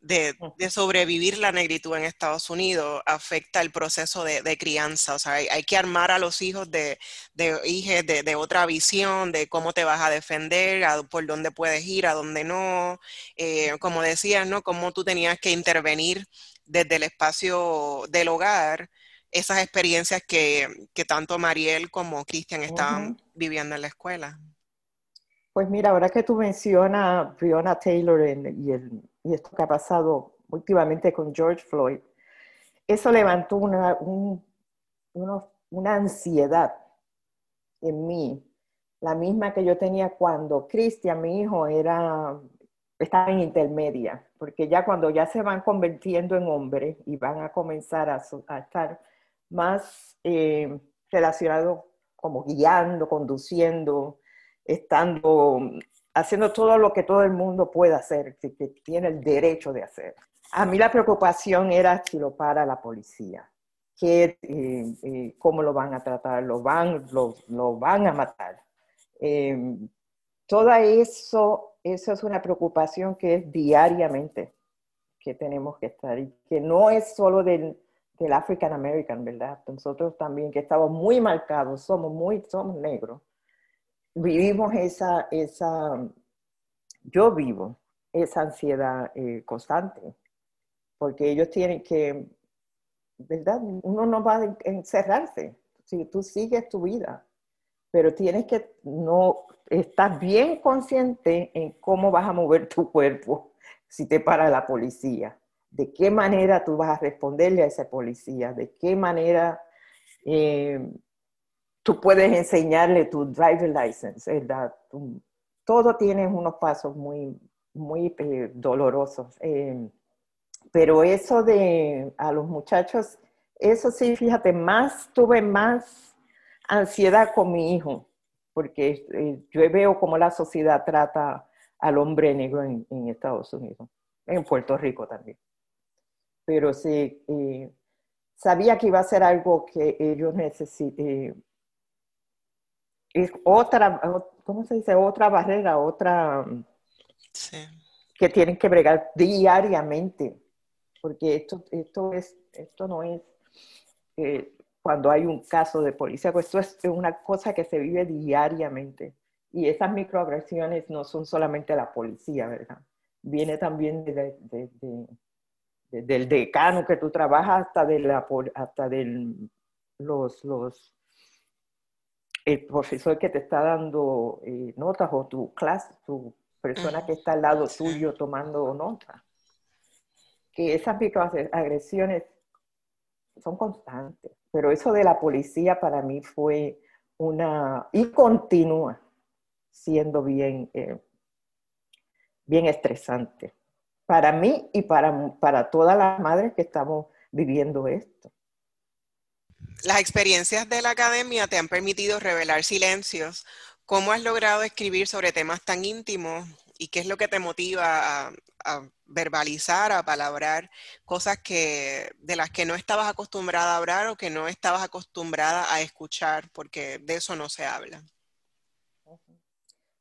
de, sobrevivir la negritud en Estados Unidos afecta el proceso de, crianza. O sea, hay, que armar a los hijos de, de hijos de, otra visión, de cómo te vas a defender, por dónde puedes ir, a dónde no. Eh, como decías, ¿no? Cómo tú tenías que intervenir desde el espacio del hogar esas experiencias que, tanto Mariel como Cristian estaban viviendo en la escuela. Pues mira, ahora que tú mencionas Breonna Taylor y el y esto que ha pasado últimamente con George Floyd, eso levantó una, una ansiedad en mí, la misma que yo tenía cuando Cristian, mi hijo, era, estaba en intermedia, porque ya cuando ya se van convirtiendo en hombres y van a comenzar a, estar más eh, relacionados como guiando, conduciendo, estando haciendo todo lo que todo el mundo puede hacer, que, tiene el derecho de hacer. A mí la preocupación era si lo para la policía, que, eh, eh, cómo lo van a tratar, lo van, lo, van a matar. Em, todo eso, eso es una preocupación que es diariamente que tenemos que estar y que no es solo del, del African American, ¿verdad? Nosotros también que estamos muy marcados, somos muy, somos negros, vivimos esa, esa, yo vivo esa ansiedad eh, constante, porque ellos tienen que, ¿verdad? Uno no va a encerrarse, si tú sigues tu vida, pero tienes que no estar bien consciente en cómo vas a mover tu cuerpo si te para la policía, de qué manera tú vas a responderle a ese policía, de qué manera eh, tú puedes enseñarle tu driver license, ¿verdad? todo tiene unos pasos muy, muy eh, dolorosos. Eh, pero eso de a los muchachos, eso sí, fíjate, más tuve más ansiedad con mi hijo, porque eh, yo veo cómo la sociedad trata al hombre negro en, Estados Unidos, en Puerto Rico también. Pero sí, sabía que iba a ser algo que ellos necesitan. Es otra, ¿cómo se dice? Otra barrera, otra... Sí que tienen que bregar diariamente, porque esto, esto, es, esto no es eh, cuando hay un caso de policía, pues esto es una cosa que se vive diariamente. Y esas microagresiones no son solamente la policía, ¿verdad? Viene también de, del decano que tú trabajas hasta de la, hasta del los, los el profesor que te está dando eh, notas o tu clase, tu persona que está al lado tuyo tomando nota. Que esas microagresiones son constantes, pero eso de la policía para mí fue una, y continúa siendo bien, eh, bien estresante para mí y para, para todas las madres que estamos viviendo esto. Las experiencias de la academia te han permitido revelar silencios. ¿Cómo has logrado escribir sobre temas tan íntimos y qué es lo que te motiva a, verbalizar, a palabrar cosas que, de las que no estabas acostumbrada a hablar o que no estabas acostumbrada a escuchar, porque de eso no se habla?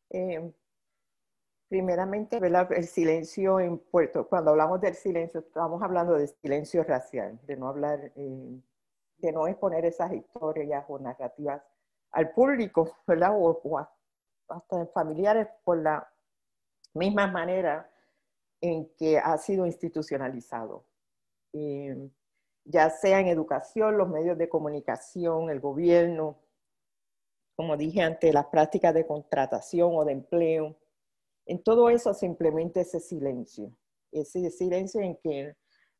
Eh, primeramente, el silencio en Puerto, cuando hablamos del silencio, estamos hablando de silencio racial, de no hablar, eh, de no exponer esas historias o narrativas al público, ¿verdad? O, hasta en familiares por la misma manera en que ha sido institucionalizado. Eh, ya sea en educación, los medios de comunicación, el gobierno, como dije antes, las prácticas de contratación o de empleo. En todo eso simplemente ese silencio, ese silencio en que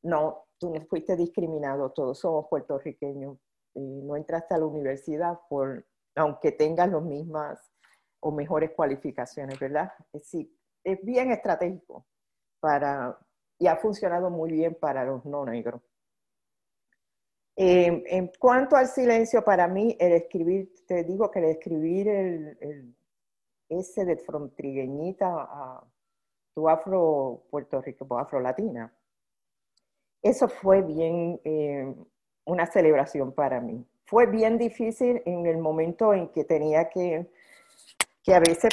no, tú no fuiste discriminado, todos somos puertorriqueños, y no entraste a la universidad por aunque tengan las mismas o mejores cualificaciones, ¿verdad? Sí, es bien estratégico para, y ha funcionado muy bien para los no negros. Eh, en cuanto al silencio, para mí el escribir, te digo que el escribir el, ese de a tu afro Puerto Rico, afro latina, eso fue bien eh, una celebración para mí fue bien difícil en el momento en que tenía que, que a veces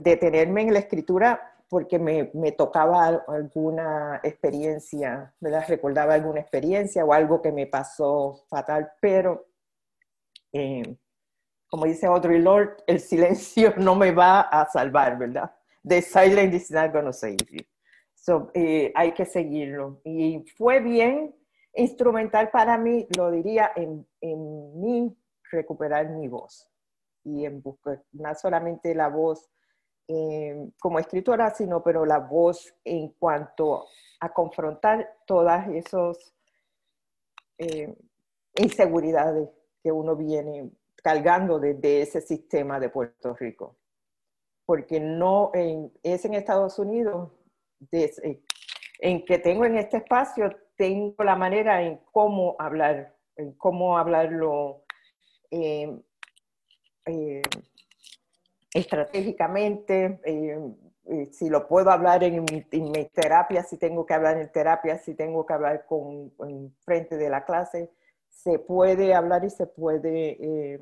detenerme en la escritura porque me, me, tocaba alguna experiencia, ¿verdad? recordaba alguna experiencia o algo que me pasó fatal, pero eh, como dice Audrey Lord, el silencio no me va a salvar, ¿verdad? The silence is not going to save you. So, eh, hay que seguirlo. Y fue bien Instrumental para mí, lo diría, en, en mí recuperar mi voz y en buscar no solamente la voz eh, como escritora, sino pero la voz en cuanto a confrontar todas esas eh, inseguridades que uno viene cargando desde ese sistema de Puerto Rico. Porque no es en Estados Unidos en que tengo en este espacio tengo la manera en cómo hablar, en cómo hablarlo eh, eh, estratégicamente, eh, si lo puedo hablar en, mi terapia, si tengo que hablar en terapia, si tengo que hablar con, en frente de la clase, se puede hablar y se puede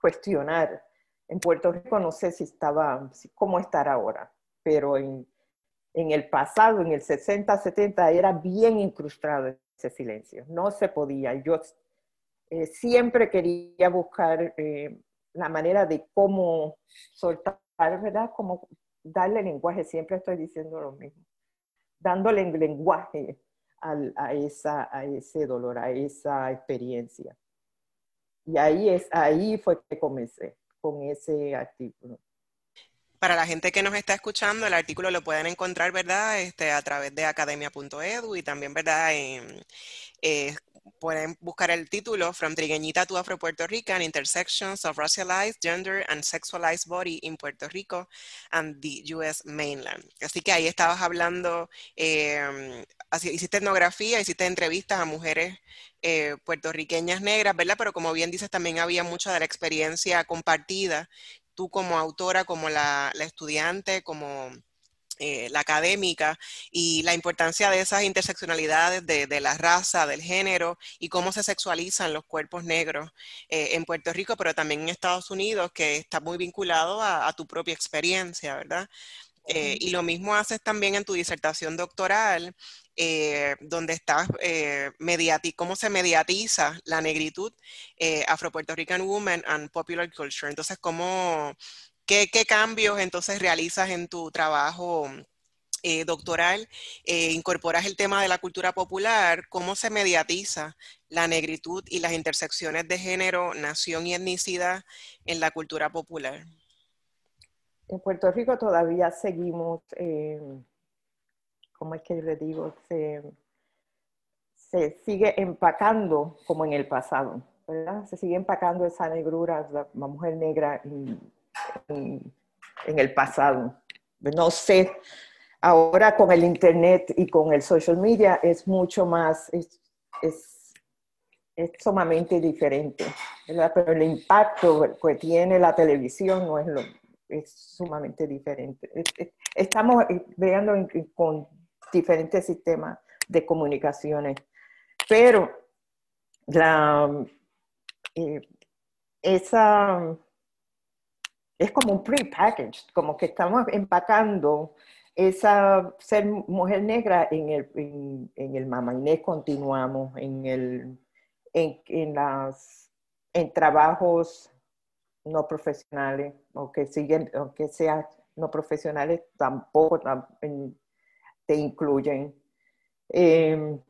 cuestionar. En Puerto Rico no sé si estaba, cómo estar ahora, pero en, en el pasado, en el 60, 70, era bien incrustado ese silencio. No se podía. Yo eh, siempre quería buscar eh, la manera de cómo soltar, ¿verdad? Cómo darle lenguaje. Siempre estoy diciendo lo mismo. Dándole lenguaje a, esa, a ese dolor, a esa experiencia. Y ahí, es, ahí fue que comencé con ese artículo. Para la gente que nos está escuchando, el artículo lo pueden encontrar, ¿verdad? Este, a través de academia.edu y también, ¿verdad? Eh, pueden buscar el título From Trigueñita to Afro Puerto Rican, Intersections of Racialized, Gender and Sexualized Body in Puerto Rico and the U.S. Mainland. Así que ahí estabas hablando, eh, hiciste etnografía, hiciste entrevistas a mujeres eh, puertorriqueñas negras, ¿verdad? Pero como bien dices, también había mucha de la experiencia compartida, tú como autora, como la, estudiante, como eh, la académica y la importancia de esas interseccionalidades de, la raza, del género y cómo se sexualizan los cuerpos negros eh, en Puerto Rico, pero también en Estados Unidos, que está muy vinculado a, tu propia experiencia, ¿verdad? Eh, y lo mismo haces también en tu disertación doctoral, donde estás eh, cómo se mediatiza la negritud Afro-Puerto Rican Women and Popular Culture. Entonces, cómo ¿Qué, cambios entonces realizas en tu trabajo eh, doctoral? Eh, ¿Incorporas el tema de la cultura popular? ¿Cómo se mediatiza la negritud y las intersecciones de género, nación y etnicidad en la cultura popular? En Puerto Rico todavía seguimos, eh, ¿cómo es que le digo? Se, sigue empacando como en el pasado, ¿verdad? Se sigue empacando esa negrura, la, mujer negra en, el pasado. No sé, ahora con el Internet y con el social media es mucho más, es, es, es sumamente diferente, pero el impacto que tiene la televisión no es lo, es sumamente diferente. Estamos veando con diferentes sistemas de comunicaciones, pero la, eh, esa es como un pre-package, como que estamos empacando esa ser mujer negra en el, en el Mama Inés continuamos, en, el, en, en, las, en trabajos no profesionales, o que siguen, aunque sean no profesionales, tampoco te incluyen. Em,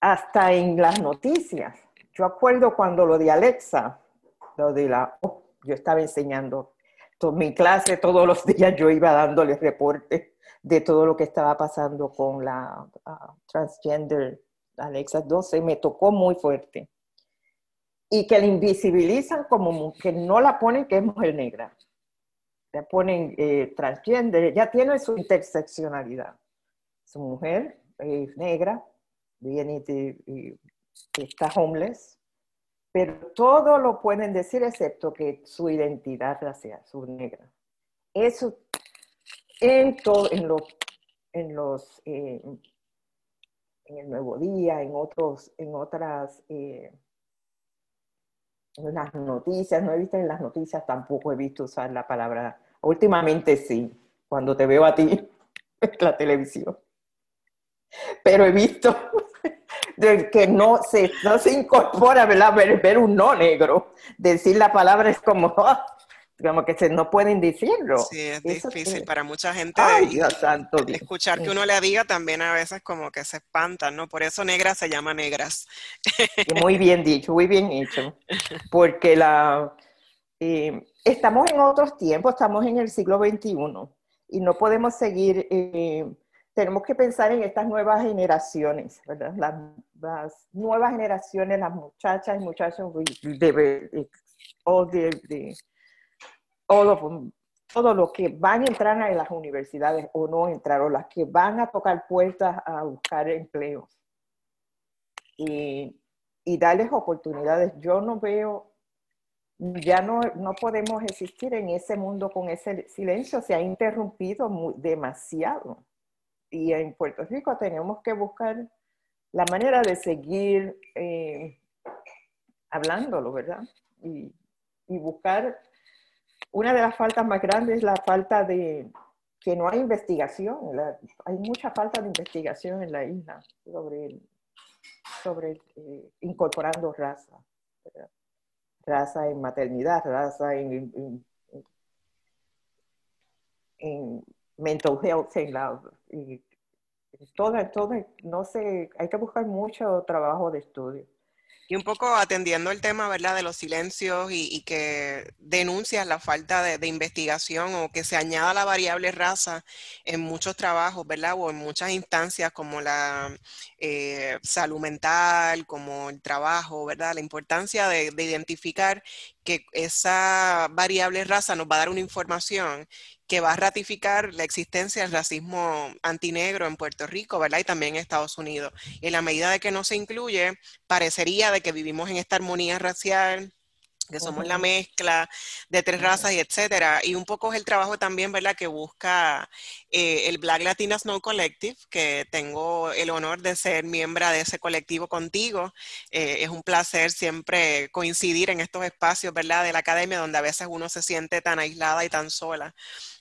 hasta en las noticias. Yo acuerdo cuando lo de Alexa, lo de la, oh, yo estaba enseñando mi clase todos los días, yo iba dándoles reportes de todo lo que estaba pasando con la transgender Alexa 12, me tocó muy fuerte. Y que la invisibilizan como que no la ponen que es mujer negra. La ponen eh, transgender, ya tiene su interseccionalidad. Su mujer es negra, viene de, está homeless, pero todo lo pueden decir excepto que su identidad racial, su negra. Eso en todo, en los, en los, eh, en el Nuevo Día, en otros, en otras, eh, las noticias, no he visto en las noticias, tampoco he visto usar la palabra, últimamente sí, cuando te veo a ti en la televisión, pero he visto que no se, no se incorpora, ¿verdad? Ver, un no negro. Decir la palabra es como, como que se, no pueden decirlo. Sí, es difícil para mucha gente. escuchar que uno le diga también a veces como que se espantan, ¿no? Por eso negras se llama negras. Muy bien dicho, muy bien hecho. Porque la, eh, estamos en otros tiempos, estamos en el siglo XXI y no podemos seguir... Eh, tenemos que pensar en estas nuevas generaciones, ¿verdad? Las, nuevas generaciones, las muchachas y muchachos de, todo lo que van a entrar a las universidades o no entrar, o las que van a tocar puertas a buscar empleos y, y darles oportunidades. Yo no veo, ya no, no podemos existir en ese mundo con ese silencio, se ha interrumpido demasiado y en Puerto Rico tenemos que buscar la manera de seguir eh, hablándolo, ¿verdad? Y buscar, una de las faltas más grandes es la falta de, que no hay investigación, hay mucha falta de investigación en la isla sobre, sobre eh, incorporando raza, raza en maternidad, raza en, en, mental health, en la, y todo, todo, no sé, hay que buscar mucho trabajo de estudio. Y un poco atendiendo el tema, ¿verdad?, de los silencios y, que denuncias la falta de, investigación o que se añada la variable raza en muchos trabajos, ¿verdad?, o en muchas instancias como la eh, salud mental, como el trabajo, ¿verdad?, la importancia de, de identificar que esa variable raza nos va a dar una información que va a ratificar la existencia del racismo antinegro en Puerto Rico, ¿verdad? Y también en Estados Unidos. Y en la medida de que no se incluye, parecería de que vivimos en esta armonía racial, que somos la mezcla de tres razas y etcétera. Y un poco es el trabajo también, ¿verdad?, que busca eh, el Black Latinas No Collective, que tengo el honor de ser miembro de ese colectivo contigo. Eh, es un placer siempre coincidir en estos espacios, ¿verdad?, de la academia, donde a veces uno se siente tan aislada y tan sola.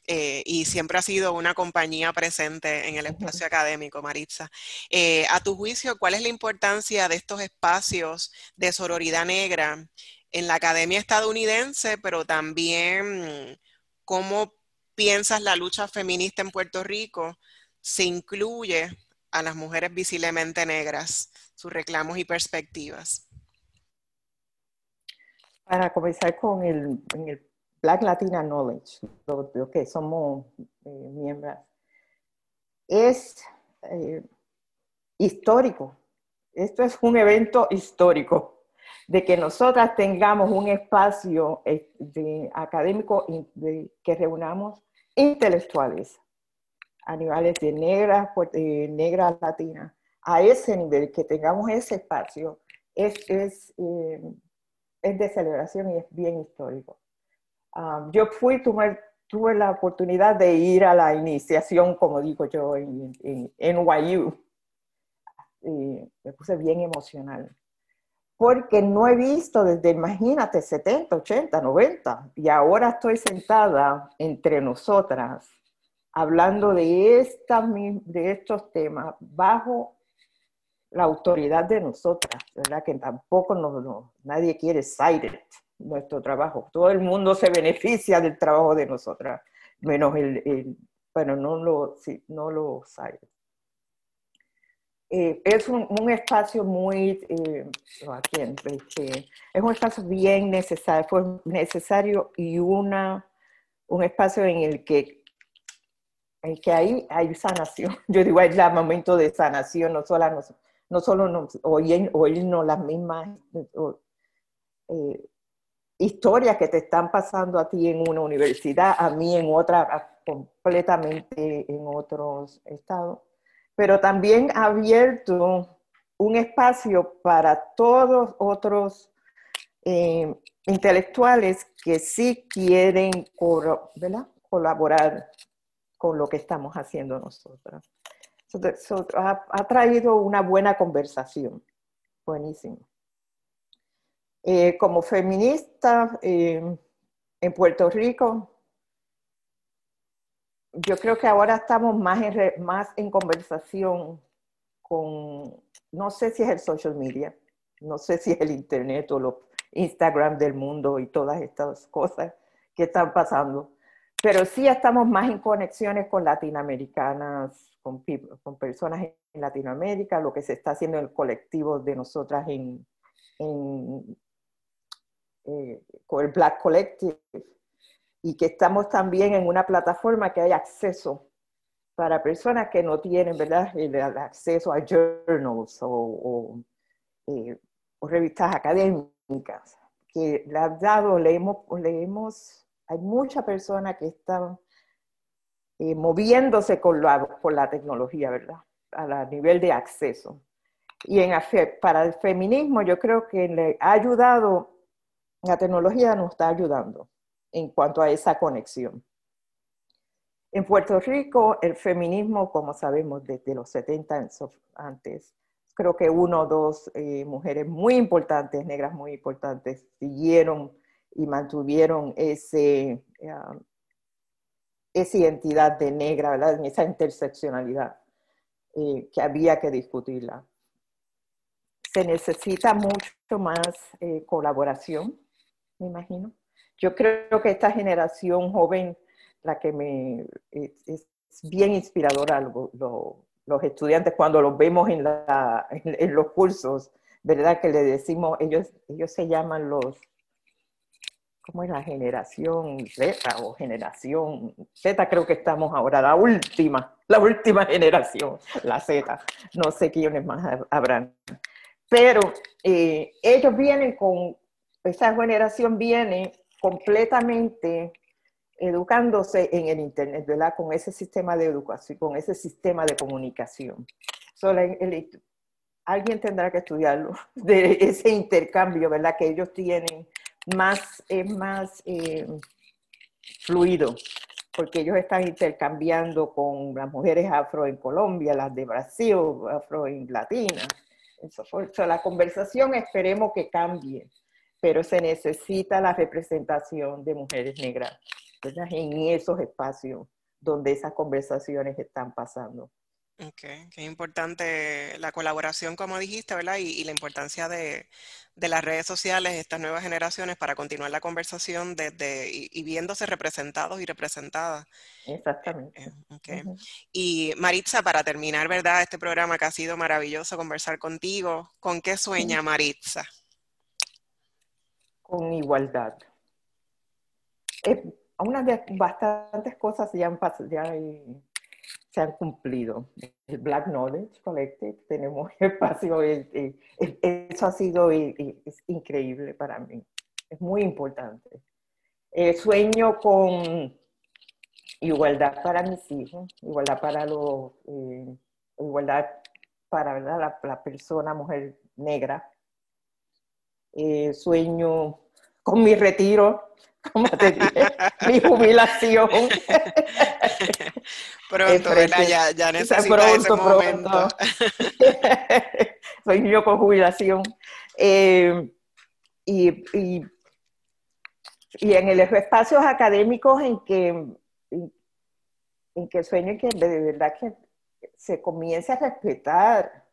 Eh, y siempre ha sido una compañía presente en el espacio académico, Maritza. Eh, a tu juicio, ¿cuál es la importancia de estos espacios de sororidad negra en la academia estadounidense, pero también cómo piensas la lucha feminista en Puerto Rico se incluye a las mujeres visiblemente negras, sus reclamos y perspectivas? Para comenzar con el, el Black Latina Knowledge, lo, que somos eh, miembros, es eh, histórico. Esto es un evento histórico de que nosotras tengamos un espacio eh, de, académico que reunamos intelectuales, animales de negras, negras latinas, a ese nivel, que tengamos ese espacio, es, es, es de celebración y es bien histórico. Um, yo fui, tuve, tuve, la oportunidad de ir a la iniciación, como digo yo, en, en, NYU. Y me puse bien emocional. Porque no he visto desde, imagínate, 70, 80, 90. Y ahora estoy sentada entre nosotras hablando de, esta, de estos temas bajo la autoridad de nosotras, ¿verdad? Que tampoco no, nadie quiere cited nuestro trabajo. Todo el mundo se beneficia del trabajo de nosotras, menos el, bueno, no lo, sí, no lo sabe. Eh, es un, un, espacio muy, eh, este, es un espacio bien necesario, fue necesario y una, un espacio en el que, en que ahí hay sanación. Yo digo, es el momento de sanación, no solo, no, no solo nos, oírnos las mismas, eh, historias que te están pasando a ti en una universidad, a mí en otra, completamente en otros estados, pero también ha abierto un espacio para todos otros eh, intelectuales que sí quieren colaborar con lo que estamos haciendo nosotros. ha traído una buena conversación. Buenísimo. Eh, como feminista eh, en Puerto Rico, yo creo que ahora estamos más en, más en conversación con, no sé si es el social media, no sé si es el internet o los Instagram del mundo y todas estas cosas que están pasando, pero sí estamos más en conexiones con latinoamericanas, con, con personas en Latinoamérica, lo que se está haciendo en el colectivo de nosotras en, en eh, el Black Collective y que estamos también en una plataforma que hay acceso para personas que no tienen ¿verdad? El, acceso a journals o, eh, o, revistas académicas, que le han dado, leemos, leemos, hay muchas personas que están eh, moviéndose con la, con la tecnología, ¿verdad? A nivel de acceso. Y en, para el feminismo yo creo que le ha ayudado la tecnología nos está ayudando en cuanto a esa conexión. En Puerto Rico, el feminismo, como sabemos desde los 70 antes, creo que uno o dos eh, mujeres muy importantes, negras muy importantes, siguieron y mantuvieron ese, um, esa identidad de negra, ¿verdad? esa interseccionalidad eh, que había que discutirla. Se necesita mucho más eh, colaboración, me imagino. Yo creo que esta generación joven, la que me es, bien inspiradora, los estudiantes cuando los vemos en, la, en los cursos, ¿verdad? Que le decimos, ellos, ellos se llaman los ¿cómo es la generación Z o generación Z? Creo que estamos ahora, la última, la última generación, la Z. No sé quiénes más habrán. Pero eh, ellos vienen con, esa generación viene completamente educándose en el Internet, ¿verdad? Con ese sistema de educación, con ese sistema de comunicación. Alguien tendrá que estudiarlo, de ese intercambio, ¿verdad? Que ellos tienen más, es más eh, fluido, porque ellos están intercambiando con las mujeres afro en Colombia, las de Brasil, afro en Latina. Eso, la conversación esperemos que cambie, pero se necesita la representación de mujeres negras en esos espacios donde esas conversaciones están pasando. Ok, qué importante la colaboración, como dijiste, ¿verdad? Y, la importancia de, las redes sociales, estas nuevas generaciones, para continuar la conversación desde, y, viéndose representados y representadas. Exactamente. Eh, okay. Y Maritza, para terminar, ¿verdad? Este programa que ha sido maravilloso conversar contigo, ¿con qué sueña Maritza? Con igualdad. Eh, unas de bastantes cosas ya han ya se han cumplido. El Black Knowledge Collective, tenemos espacio, eso ha sido increíble para mí, es muy importante. sueño con igualdad para mis hijos, igualdad para los, eh, igualdad para La, persona, mujer negra. Eh, sueño con mi retiro, como te dije, mi jubilación. Pronto, Ya, ya necesito ese momento. Soy niño con jubilación. Eh, y, y, y, en los espacios académicos en que, en que sueño que de verdad que se comience a respetar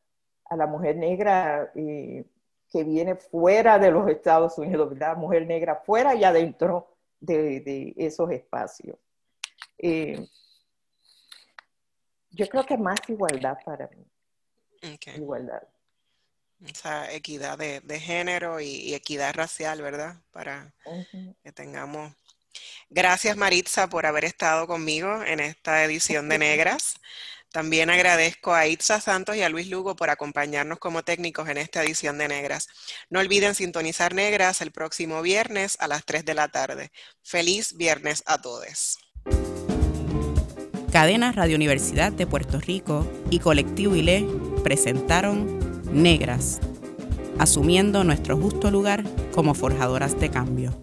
a la mujer negra y que viene fuera de los Estados Unidos, ¿verdad? Mujer negra fuera y adentro de, esos espacios. Eh, yo creo que más igualdad para mí. Igualdad. Esa equidad de, género y, equidad racial, ¿verdad? Para que tengamos. Gracias Maritza por haber estado conmigo en esta edición de Negras. También agradezco a Itza Santos y a Luis Lugo por acompañarnos como técnicos en esta edición de Negras. No olviden sintonizar Negras el próximo viernes a las 3 de la tarde. Feliz viernes a todos. Cadena Radio Universidad de Puerto Rico y Colectivo ILE presentaron Negras, asumiendo nuestro justo lugar como forjadoras de cambio.